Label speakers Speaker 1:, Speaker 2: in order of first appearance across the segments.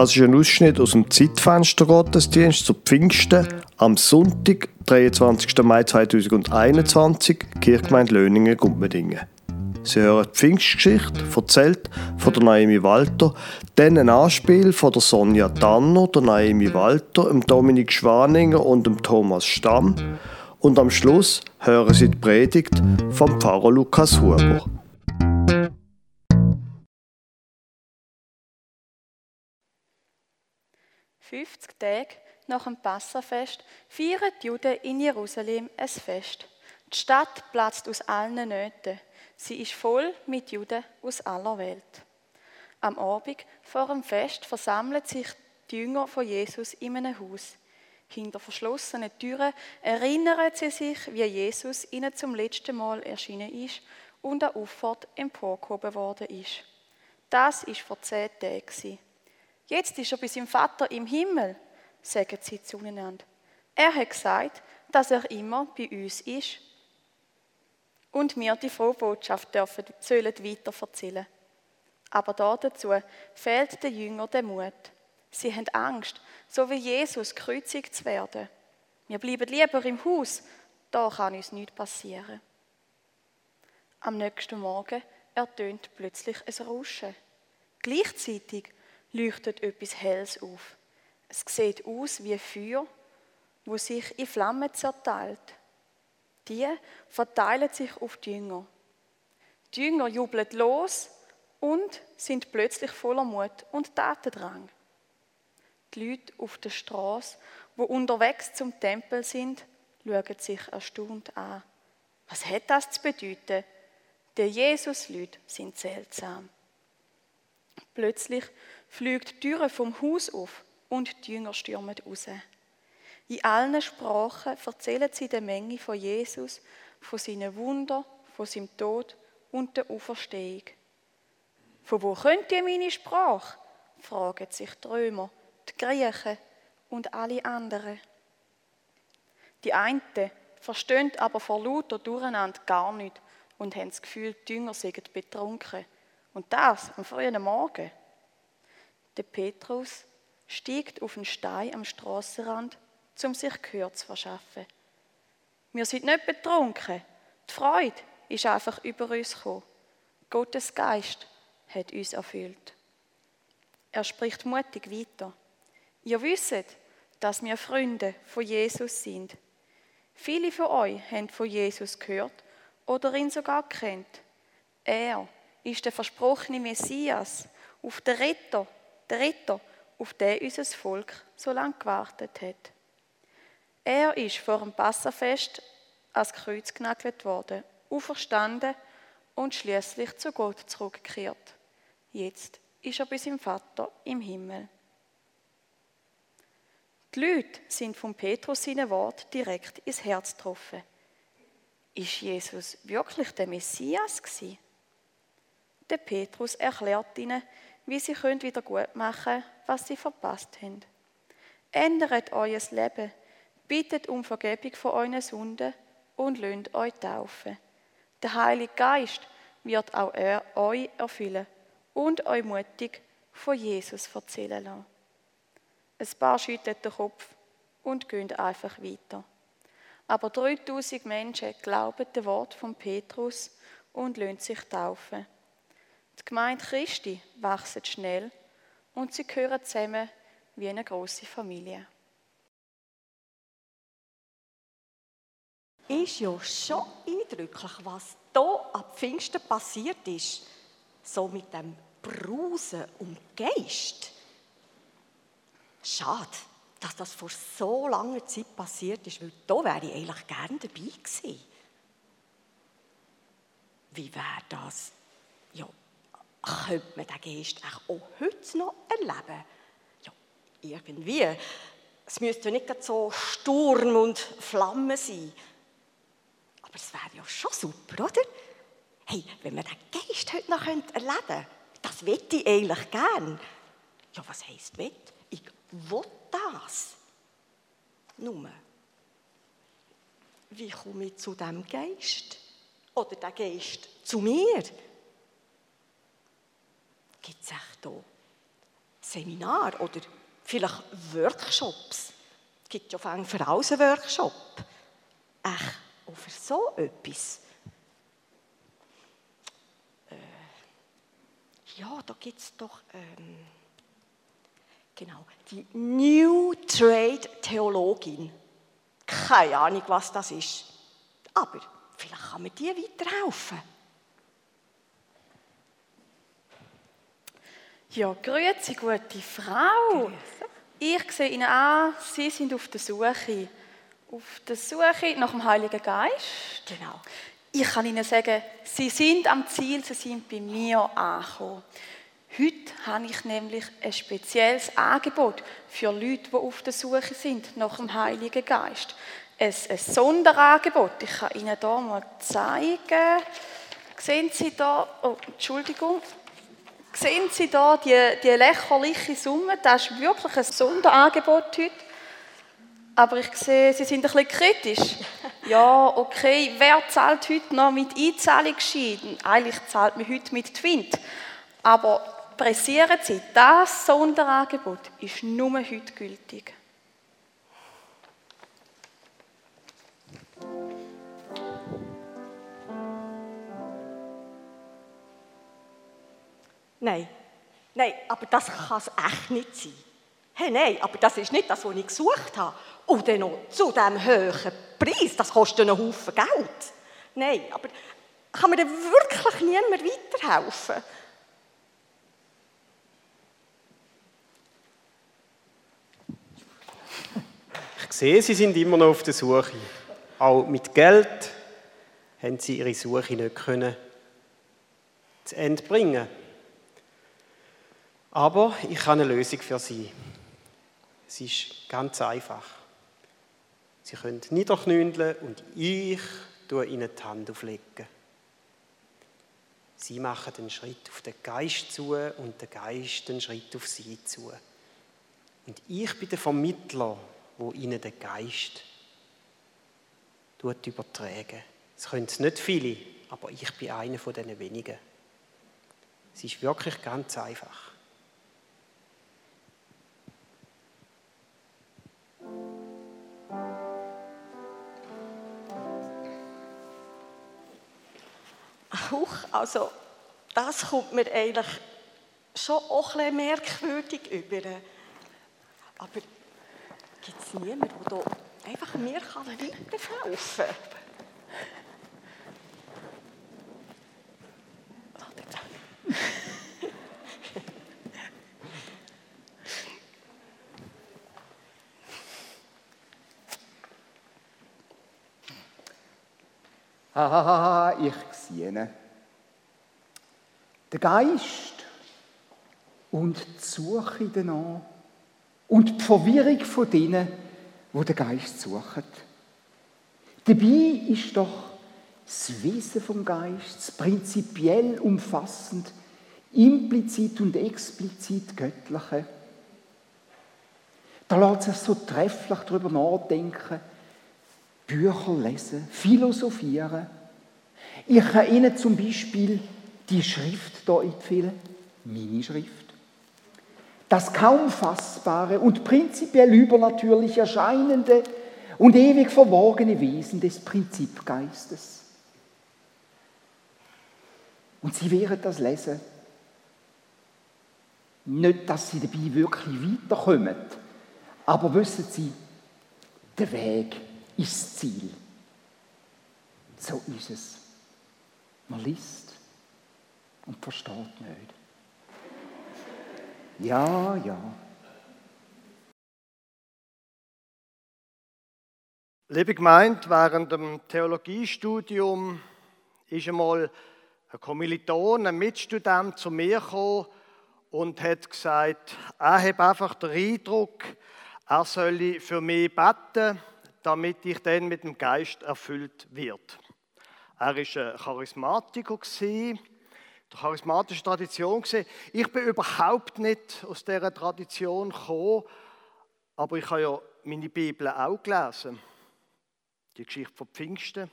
Speaker 1: Das ist ein Ausschnitt aus dem Zeitfenster Gottesdienst zu Pfingsten am Sonntag, 23. Mai 2021, Kirchgemeinde Löningen, Gumpendingen. Sie hören die Pfingstgeschichte, erzählt von der Naomi Walter, dann ein Anspiel von der Sonja Tanner, der Naomi Walter, dem Dominik Schwaninger und dem Thomas Stamm. Und am Schluss hören Sie die Predigt vom Pfarrer Lukas Huber.
Speaker 2: 50 Tage nach dem Passafest feiern die Juden in Jerusalem ein Fest. Die Stadt platzt aus allen Nöten. Sie ist voll mit Juden aus aller Welt. Am Abend vor dem Fest versammeln sich die Jünger von Jesus in einem Haus. Hinter verschlossenen Türen erinnern sie sich, wie Jesus ihnen zum letzten Mal erschienen ist und an Auffahrt emporgehoben worden ist. Das ist vor zehn Tagen. Jetzt ist er bei seinem Vater im Himmel, sagen sie zueinander. Er hat gesagt, dass er immer bei uns ist und wir die frohe Botschaft dürfen, sollen weiter erzählen. Aber dazu fehlt den Jüngern der Mut. Sie haben Angst, so wie Jesus gekreuzigt zu werden. Wir bleiben lieber im Haus, da kann uns nichts passieren. Am nächsten Morgen ertönt plötzlich ein Rauschen. Gleichzeitig leuchtet etwas Helles auf. Es sieht aus wie Feuer, wo sich in Flammen zerteilt. Die verteilen sich auf die Jünger. Die Jünger jubeln los und sind plötzlich voller Mut und Tatendrang. Die Leute auf der Straße, wo unterwegs zum Tempel sind, schauen sich erstaunt an. Was hat das zu bedeuten? Die Jesus-Leute sind seltsam. Plötzlich fliegt die Türe vom Haus auf und die Jünger stürmen raus. In allen Sprachen erzählen sie der Menge von Jesus, von seinen Wundern, von seinem Tod und der Auferstehung. Von wo könnt ihr meine Sprache? fragen sich die Römer, die Griechen und alle anderen. Die einen verstehen aber vor lauter Durcheinander gar nicht und haben das Gefühl, die Jünger seien betrunken. Und das am frühen Morgen. Der Petrus stiegt auf einen Stein am Strassenrand, um sich Gehör zu verschaffen. Wir sind nicht betrunken. Die Freude ist einfach über uns gekommen. Gottes Geist hat uns erfüllt. Er spricht mutig weiter. Ihr wisst, dass wir Freunde von Jesus sind. Viele von euch haben von Jesus gehört oder ihn sogar kennt. Er ist der versprochene Messias, auf den Retter, der Retter, auf den unser Volk so lange gewartet hat. Er ist vor dem Passafest als Kreuz genagelt worden, auferstanden und schließlich zu Gott zurückgekehrt. Jetzt ist er bei seinem Vater im Himmel. Die Leute sind von Petrus seine Wort direkt ins Herz getroffen. Ist Jesus wirklich der Messias? Der Petrus erklärt ihnen, wie sie wieder gut machen können, was sie verpasst haben. Ändert euer Leben, bittet um Vergebung von euren Sünden und lönt euch taufen. Der Heilige Geist wird auch er euch erfüllen und euch mutig von Jesus erzählen lassen. Ein paar schütteln den Kopf und gehen einfach weiter. Aber 3000 Menschen glauben dem Wort von Petrus und lassen sich taufen. Die Gemeinde Christi wächst schnell und sie gehören zusammen wie eine große Familie.
Speaker 3: Ist ja schon eindrücklich, was hier am Pfingsten passiert ist. So mit dem Brusen um Geist. Schade, dass das vor so langer Zeit passiert ist, weil da wäre ich eigentlich gerne dabei gewesen. Wie wäre das? Ja, könnte man den Geist auch heute noch erleben? Ja, irgendwie. Es müsste ja nicht so Sturm und Flamme sein. Aber es wäre ja schon super, oder? Hey, wenn man den Geist heute noch erleben könnte, das wette ich eigentlich gern. Ja, was heisst wett? Ich will das. Nur, wie komme ich zu dem Geist? Oder der Geist zu mir? Gibt es echt hier Seminar oder vielleicht Workshops. Es gibt ja für alles einen Workshop. Ach, auch für so etwas. Äh, ja, da gibt es doch... Ähm, genau, die New Trade Theologin. Keine Ahnung, was das ist. Aber vielleicht kann man die weiterhelfen.
Speaker 2: Ja, grüezi, gute Frau. Ich sehe Ihnen an, Sie sind auf der Suche. Auf der Suche nach dem Heiligen Geist.
Speaker 3: Genau.
Speaker 2: Ich kann Ihnen sagen, Sie sind am Ziel, Sie sind bei mir angekommen. Heute habe ich nämlich ein spezielles Angebot für Leute, die auf der Suche sind nach dem Heiligen Geist. Ein, ein Sonderangebot. Ich kann Ihnen hier mal zeigen. Sehen Sie da, oh, Entschuldigung, Sehen Sie da die, die lächerliche Summe? Das ist wirklich ein Sonderangebot heute. Aber ich sehe, Sie sind ein bisschen kritisch. Ja, okay, wer zahlt heute noch mit Einzahlungsschein? Eigentlich zahlt man heute mit Twint. Aber pressieren Sie, das Sonderangebot ist nur heute gültig.
Speaker 3: Nein, nein, aber das kann es echt nicht sein. Hey, nein, aber das ist nicht das, was ich gesucht habe. Und dann noch zu diesem hohen Preis, das kostet einen Haufen Geld. Nein, aber kann mir dann wirklich niemand weiterhelfen?
Speaker 4: Ich sehe, Sie sind immer noch auf der Suche. Auch mit Geld haben Sie Ihre Suche nicht können zu Ende bringen aber ich habe eine Lösung für Sie. Es ist ganz einfach. Sie können niederknündeln und ich tue Ihnen die Hand auflegen. Sie machen den Schritt auf den Geist zu und der Geist den Schritt auf Sie zu. Und ich bin der Vermittler, wo Ihnen den Geist übertragen. Es können nicht viele, aber ich bin einer von diesen wenigen. Es ist wirklich ganz einfach.
Speaker 3: Huch, also das kommt mir eigentlich schon auch ein bisschen merkwürdig über. Aber gibt es niemanden, der einfach mir weiterhelfen kann?
Speaker 5: Hahaha, ich sehe Der Geist und die Suche danach und die Verwirrung von denen, wo der Geist suchen. Dabei ist doch das Wesen vom Geist prinzipiell umfassend, implizit und explizit göttliche. Da lässt sich so trefflich darüber nachdenken, Bücher lesen, philosophieren. Ich kann Ihnen zum Beispiel die Schrift hier empfehlen, meine Schrift. Das kaum fassbare und prinzipiell übernatürlich erscheinende und ewig verborgene Wesen des Prinzipgeistes. Und Sie werden das lesen. Nicht, dass Sie dabei wirklich weiterkommen, aber wissen Sie, der Weg ist das Ziel. So ist es. Man liest und versteht nicht. Ja, ja.
Speaker 1: Liebe Gemeinde, während dem Theologiestudium ist einmal ein Kommiliton, ein Mitstudent zu mir gekommen und hat gesagt, er hat einfach den Eindruck, er solle für mich beten damit ich dann mit dem Geist erfüllt wird. Er ist ein Charismatiker der charismatische Tradition Ich bin überhaupt nicht aus dieser Tradition gekommen, aber ich habe ja meine Bibel auch gelesen. Die Geschichte von Pfingsten.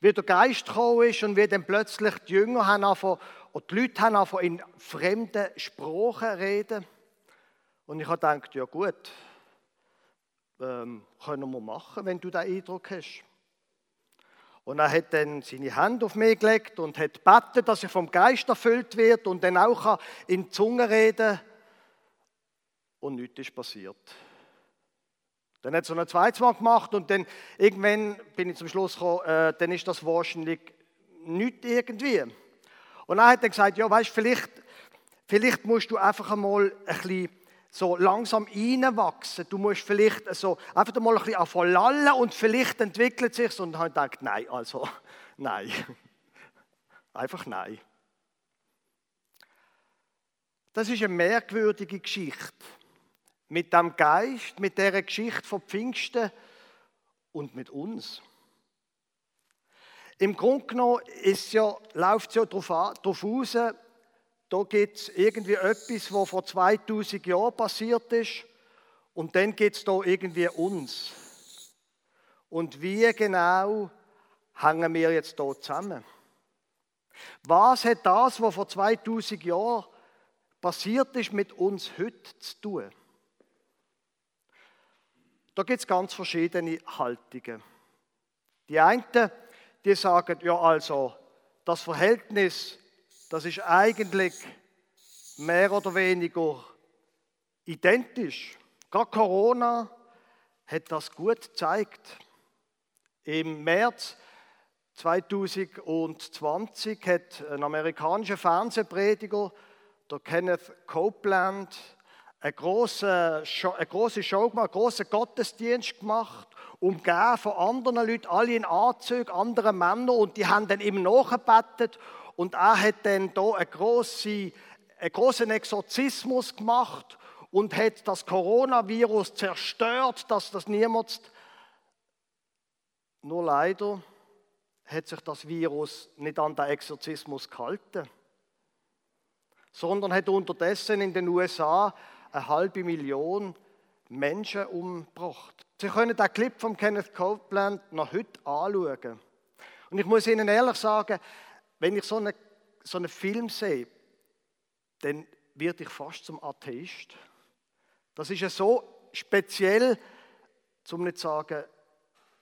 Speaker 1: Wie der Geist gekommen ist und wie dann plötzlich die Jünger haben angefangen, und die Leute haben angefangen, in fremden Sprachen reden. Und ich habe gedacht, ja gut, ähm, können wir machen, wenn du den Eindruck hast. Und er hat dann seine Hand auf mich gelegt und hat gebeten, dass er vom Geist erfüllt wird und dann auch in die Zunge reden Und nichts ist passiert. Dann hat er so ein zweites Mal gemacht und dann irgendwann bin ich zum Schluss gekommen, äh, dann ist das wahrscheinlich nicht irgendwie. Und er hat dann gesagt, ja weißt, vielleicht, vielleicht musst du einfach einmal ein bisschen so langsam reinwachsen. Du musst vielleicht so einfach mal ein bisschen verlallen und vielleicht entwickelt sich und dann habe gedacht, nein, also nein. Einfach nein. Das ist eine merkwürdige Geschichte. Mit dem Geist, mit der Geschichte von Pfingsten und mit uns. Im Grunde genommen ist ja, läuft es ja darauf aus, da gibt es irgendwie etwas, was vor 2000 Jahren passiert ist und dann gibt es da irgendwie uns. Und wie genau hängen wir jetzt da zusammen? Was hat das, was vor 2000 Jahren passiert ist, mit uns heute zu tun? Da gibt es ganz verschiedene Haltungen. Die einen, die sagen, ja also, das Verhältnis das ist eigentlich mehr oder weniger identisch. Gerade Corona hat das gut gezeigt. Im März 2020 hat ein amerikanischer Fernsehprediger, der Kenneth Copeland, eine große Show, eine große Show gemacht, einen großen Gottesdienst gemacht, umgeben von anderen Leuten, alle in Anzügen, andere Männer, und die haben dann ihm nachgebettet und er hat dann hier einen grossen, einen grossen Exorzismus gemacht und hat das Coronavirus zerstört, dass das niemand. Nur leider hat sich das Virus nicht an den Exorzismus gehalten, sondern hat unterdessen in den USA eine halbe Million Menschen umgebracht. Sie können den Clip von Kenneth Copeland noch heute anschauen. Und ich muss Ihnen ehrlich sagen, wenn ich so einen, so einen Film sehe, dann werde ich fast zum Atheist. Das ist ja so speziell, zum nicht zu sagen,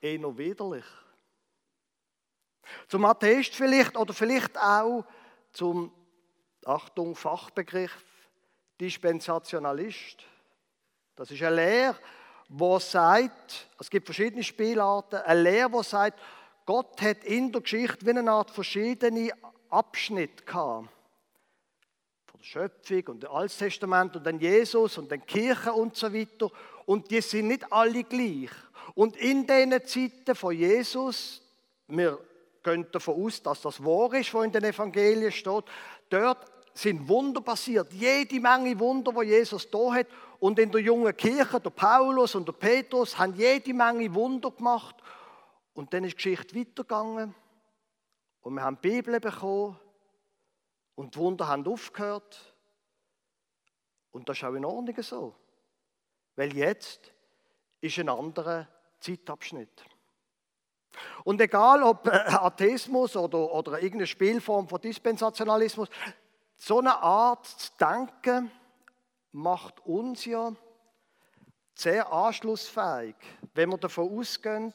Speaker 1: eher widerlich. Zum Atheist vielleicht oder vielleicht auch zum, Achtung, Fachbegriff, Dispensationalist. Das ist eine Lehre, die sagt, es gibt verschiedene Spielarten, eine Lehre, die sagt, Gott hat in der Geschichte wie eine Art verschiedene Abschnitte gehabt. Von der Schöpfung und dem Alttestament und dann Jesus und dann Kirche und so weiter. Und die sind nicht alle gleich. Und in diesen Zeiten von Jesus, wir gehen davon aus, dass das wahr ist, was in den Evangelien steht, dort sind Wunder passiert. Jede Menge Wunder, wo Jesus da hat. Und in der jungen Kirche, der Paulus und der Petrus, haben jede Menge Wunder gemacht. Und dann ist die Geschichte weitergegangen. Und wir haben die Bibel bekommen. Und die Wunder haben aufgehört. Und das ist auch in Ordnung so. Weil jetzt ist ein anderer Zeitabschnitt. Und egal ob Atheismus oder, oder irgendeine Spielform von Dispensationalismus, so eine Art zu denken macht uns ja sehr anschlussfähig, wenn wir davon ausgehen,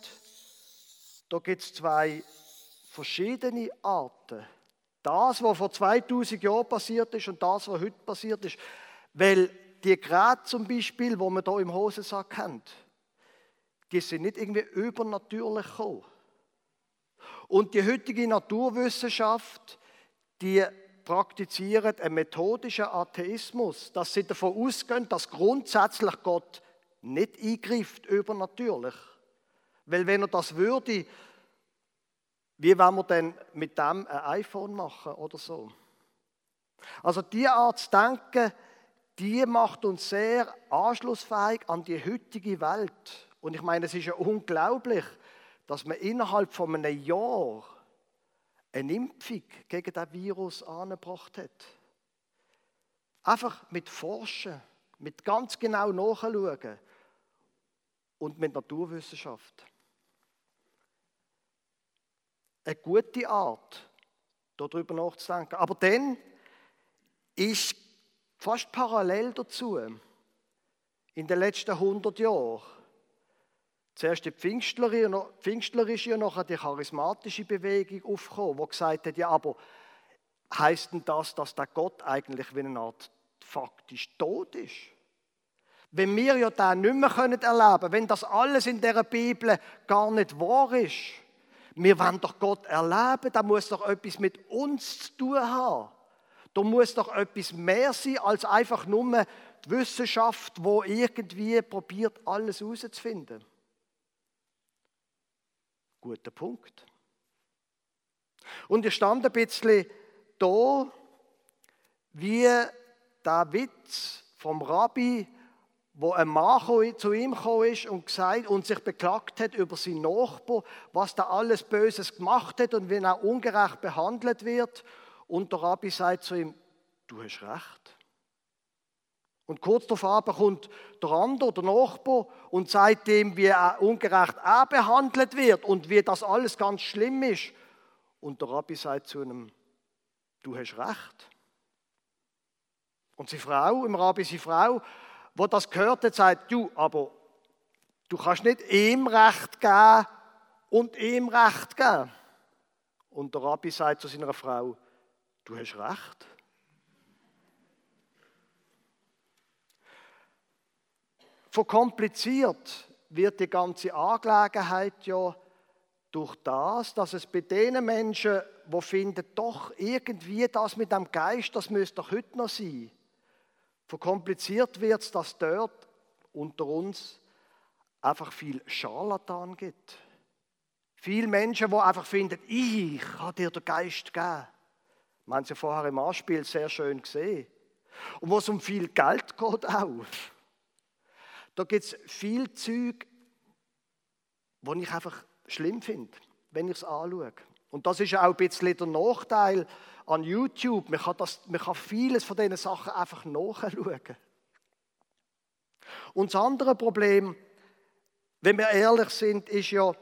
Speaker 1: da gibt es zwei verschiedene Arten. Das, was vor 2000 Jahren passiert ist und das, was heute passiert ist. Weil die Geräte zum Beispiel, wo man hier im Hosensack kennt, die sind nicht irgendwie übernatürlich gekommen. Und die heutige Naturwissenschaft, die praktiziert einen methodischen Atheismus, dass sie davon ausgehen, dass grundsätzlich Gott nicht eingreift übernatürlich. Weil wenn er das würde, wie wollen wir denn mit dem ein iPhone machen oder so? Also die Art zu denken, die macht uns sehr anschlussfähig an die heutige Welt. Und ich meine, es ist ja unglaublich, dass man innerhalb von einem Jahr eine Impfung gegen das Virus angebracht hat. Einfach mit Forschen, mit ganz genau nachschauen und mit Naturwissenschaft eine gute Art, darüber nachzudenken. Aber dann ist fast parallel dazu in den letzten 100 Jahren. Zuerst die pfingstlerische und nachher die charismatische Bewegung aufgekommen, die gesagt hat, ja, aber heißt denn das, dass der Gott eigentlich wie eine Art faktisch tot ist? Wenn wir ja den nicht mehr erleben können, wenn das alles in der Bibel gar nicht wahr ist, wir wollen doch Gott erleben, da muss doch etwas mit uns zu tun haben. Da muss doch etwas mehr sein als einfach nur die Wissenschaft, wo irgendwie probiert, alles herauszufinden. Guter Punkt. Und ich stand ein bisschen da, wie der Witz vom Rabbi, wo ein Mann zu ihm gekommen ist und, gesagt, und sich beklagt hat über seinen Nachbar, was da alles Böses gemacht hat und wie er ungerecht behandelt wird. Und der Rabbi sagt zu ihm, du hast recht. Und kurz darauf kommt der andere, der Nachbar, und sagt ihm, wie er ungerecht auch behandelt wird und wie das alles ganz schlimm ist. Und der Rabbi sagt zu ihm, du hast recht. Und seine Frau, im Rabbi seine Frau, wo das gehört hat, sagt, du, aber du kannst nicht ihm Recht geben und ihm Recht geben. Und der Rabbi sagt zu seiner Frau, du hast recht. Verkompliziert wird die ganze Angelegenheit ja durch das, dass es bei den Menschen, die finden, doch irgendwie das mit dem Geist, das müsste doch heute noch sein. Verkompliziert wird es, dass dort unter uns einfach viel Scharlatan gibt. Viele Menschen, die einfach finden, ich habe dir den Geist gegeben. Wir haben es ja vorher im Anspiel sehr schön gesehen. Und wo es um viel Geld geht auch. Da gibt es viel Zeug, wo ich einfach schlimm finde, wenn ich es anschaue. Und das ist ja auch ein bisschen der Nachteil an YouTube. Man kann, das, man kann vieles von diesen Sachen einfach nachschauen. Und das andere Problem, wenn wir ehrlich sind, ist ja,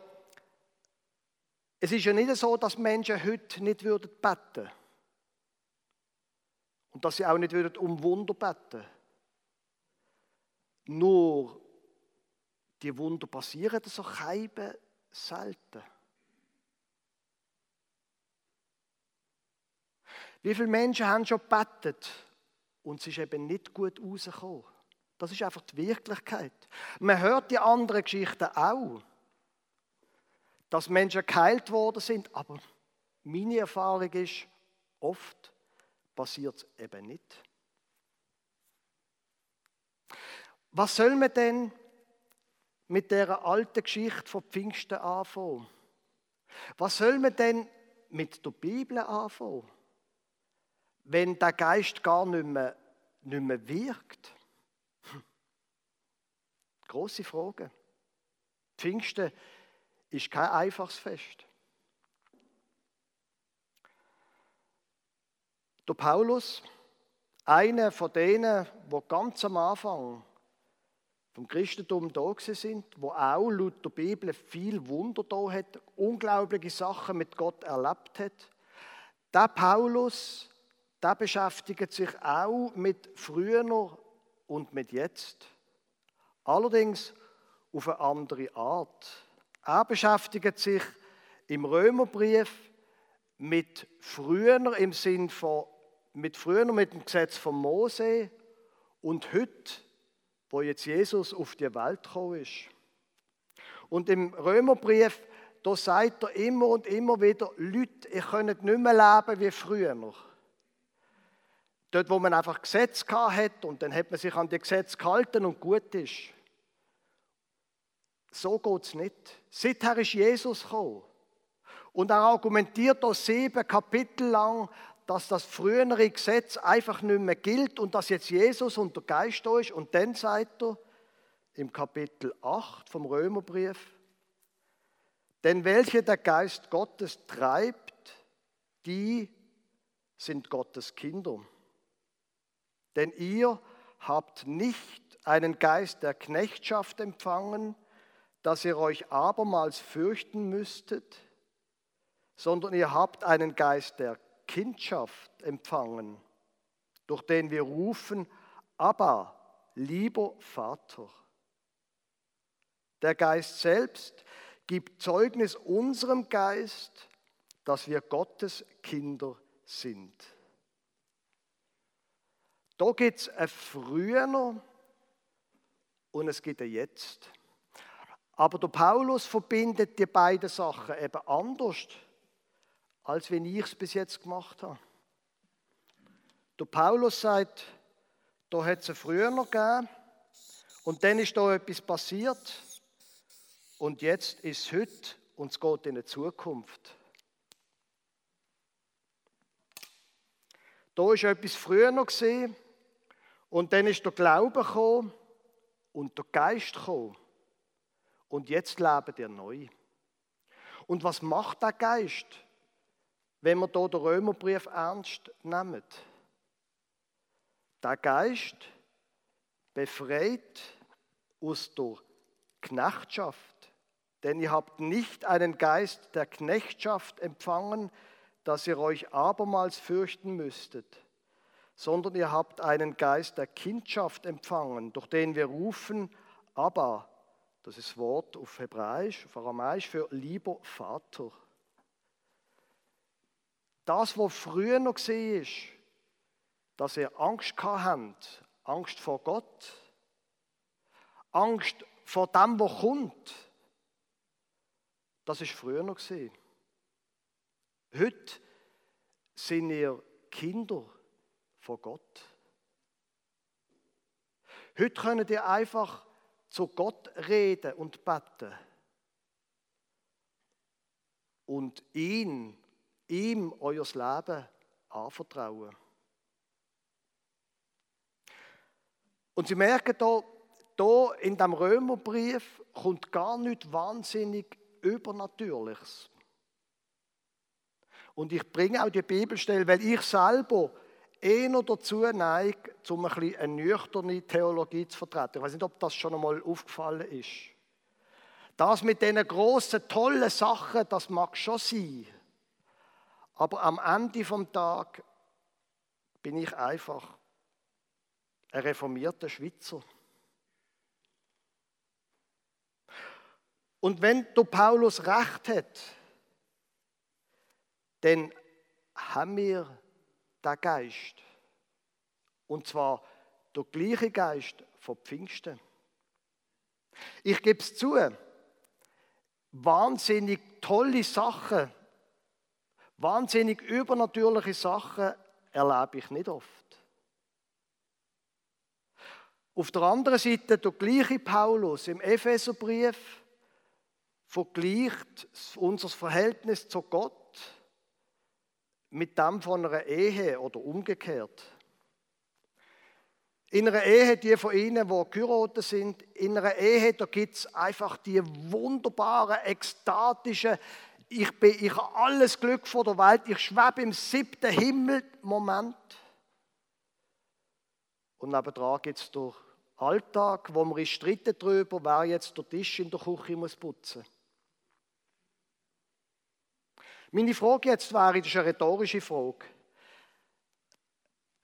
Speaker 1: es ist ja nicht so, dass Menschen heute nicht würden beten und dass sie auch nicht würden um Wunder beten. Nur die Wunder passieren so Scheiben selten. Wie viele Menschen haben schon gebetet und es ist eben nicht gut rausgekommen? Das ist einfach die Wirklichkeit. Man hört die anderen Geschichten auch, dass Menschen geheilt worden sind, aber meine Erfahrung ist, oft passiert es eben nicht. Was soll man denn mit der alten Geschichte von Pfingsten anfangen? Was soll man denn mit der Bibel anfangen, wenn der Geist gar nicht mehr, nicht mehr wirkt? Große Frage. Pfingsten ist kein einfaches Fest. Der Paulus, einer von denen, wo ganz am Anfang vom Christentum da sind, wo auch laut der Bibel viel Wunder da hat, unglaubliche Sachen mit Gott erlebt hat. Der Paulus, der beschäftigt sich auch mit früher und mit jetzt. Allerdings auf eine andere Art. Er beschäftigt sich im Römerbrief mit früher im Sinn von mit früher mit dem Gesetz von Mose und heute wo jetzt Jesus auf die Welt gekommen ist. Und im Römerbrief, da sagt er immer und immer wieder, Leute, ihr könnt nicht mehr leben wie früher. Dort, wo man einfach Gesetz hat und dann hat man sich an die Gesetze gehalten und gut ist. So geht es nicht. Seither ist Jesus gekommen. Und er argumentiert da sieben Kapitel lang, dass das frühere Gesetz einfach nicht mehr gilt und dass jetzt Jesus und der Geist ist. Und dann sagt er im Kapitel 8 vom Römerbrief, denn welche der Geist Gottes treibt, die sind Gottes Kinder. Denn ihr habt nicht einen Geist der Knechtschaft empfangen, dass ihr euch abermals fürchten müsstet, sondern ihr habt einen Geist der Kindschaft empfangen, durch den wir rufen, aber lieber Vater. Der Geist selbst gibt Zeugnis unserem Geist, dass wir Gottes Kinder sind. Da gibt es ein Früher und es gibt ein Jetzt. Aber der Paulus verbindet die beiden Sachen eben anders, als wenn ich es bis jetzt gemacht habe. Der Paulus sagt, da hat es früher noch gegeben und dann ist da etwas passiert und jetzt ist es heute und es geht in die Zukunft. Da ist etwas früher noch gesehen und dann ist der Glaube gekommen und der Geist gekommen. Und jetzt leben wir neu. Und was macht der Geist, wenn wir hier den Römerbrief ernst nehmen? Der Geist befreit aus der Knechtschaft. Denn ihr habt nicht einen Geist der Knechtschaft empfangen, dass ihr euch abermals fürchten müsstet, sondern ihr habt einen Geist der Kindschaft empfangen, durch den wir rufen, aber, das ist das Wort auf Hebräisch, auf Aramäisch für lieber Vater. Das, was früher noch war, dass ihr Angst habt, Angst vor Gott, Angst vor dem, was kommt, das ist früher noch gesehen. Heute sind ihr Kinder von Gott. Heute könnt ihr einfach zu Gott reden und beten. Und ihn, ihm euer Leben anvertrauen. Und Sie merken hier, hier in dem Römerbrief kommt gar nicht wahnsinnig Übernatürliches. Und ich bringe auch die Bibelstelle, weil ich selber eher dazu neige, um ein eine nüchterne Theologie zu vertreten. Ich weiß nicht, ob das schon einmal aufgefallen ist. Das mit diesen grossen, tollen Sachen, das mag schon sein. Aber am Ende vom Tag bin ich einfach ein reformierter Schweizer. Und wenn du Paulus recht hat, dann haben wir den Geist. Und zwar der gleiche Geist von Pfingsten. Ich gebe es zu, wahnsinnig tolle Sachen, wahnsinnig übernatürliche Sachen erlebe ich nicht oft. Auf der anderen Seite der gleiche Paulus im Epheserbrief vergleicht unser Verhältnis zu Gott mit dem von einer Ehe oder umgekehrt. In einer Ehe, die von Ihnen, die geheiratet sind, in einer Ehe, da gibt es einfach die wunderbaren, ekstatischen, ich, bin, ich habe alles Glück vor der Welt, ich schwebe im siebten Himmel Moment. Und nebenan gibt es den Alltag, wo man streiten darüber, wer jetzt den Tisch in der Küche muss putzen muss. Meine Frage jetzt wäre, das ist eine rhetorische Frage.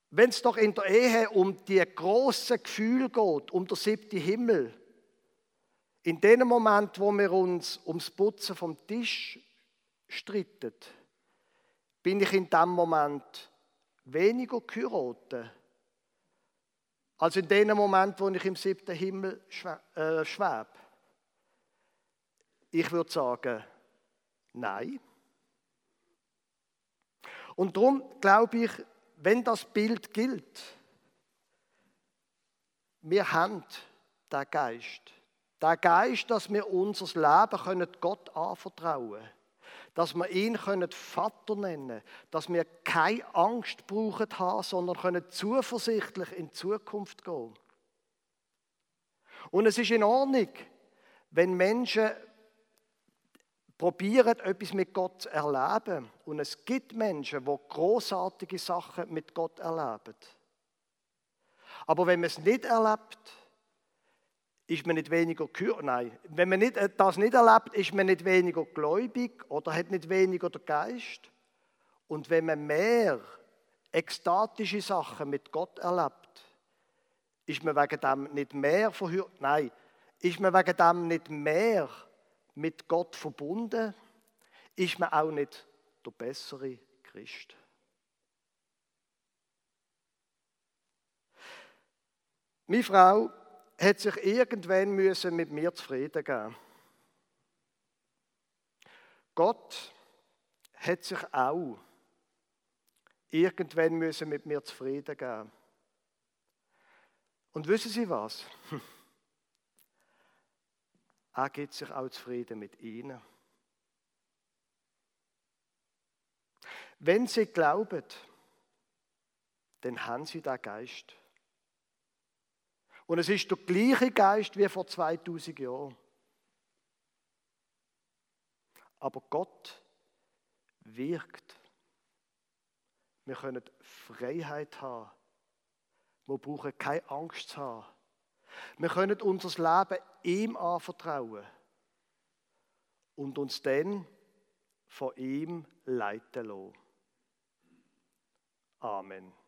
Speaker 1: Wenn es doch in der Ehe um die grossen Gefühle geht, um den siebten Himmel, in dem Moment, wo wir uns ums Putzen vom Tisch streiten, bin ich in dem Moment weniger geheiratet, als in dem Moment, wo ich im siebten Himmel äh, schwebe. Ich würde sagen, nein. Und darum glaube ich, wenn das Bild gilt, wir haben den Geist. Der Geist, dass wir unser Leben können Gott anvertrauen können. Dass wir ihn können Vater nennen können. Dass wir keine Angst brauchen haben, sondern können zuversichtlich in die Zukunft gehen. Und es ist in Ordnung, wenn Menschen probieren, etwas mit Gott zu erleben. Und es gibt Menschen, die großartige Sachen mit Gott erleben. Aber wenn man es nicht erlebt, ist man nicht weniger Nein, wenn man nicht, äh, das nicht erlebt, ist man nicht weniger gläubig oder hat nicht weniger der Geist. Und wenn man mehr ekstatische Sachen mit Gott erlebt, Ist man wegen dem nicht mehr verhür Nein, ist man wegen dem nicht mehr mit Gott verbunden? Ist man auch nicht der bessere Christ? Meine Frau hat sich irgendwann müssen mit mir zufrieden geben. Gott hat sich auch irgendwann müssen mit mir zufrieden geben. Und wissen Sie was? Er gibt sich auch zufrieden mit Ihnen. Wenn Sie glauben, dann haben Sie den Geist. Und es ist der gleiche Geist wie vor 2000 Jahren. Aber Gott wirkt. Wir können Freiheit haben. Wir brauchen keine Angst zu haben. Wir können unser Leben ihm anvertrauen und uns dann von ihm leiten lassen. Amen.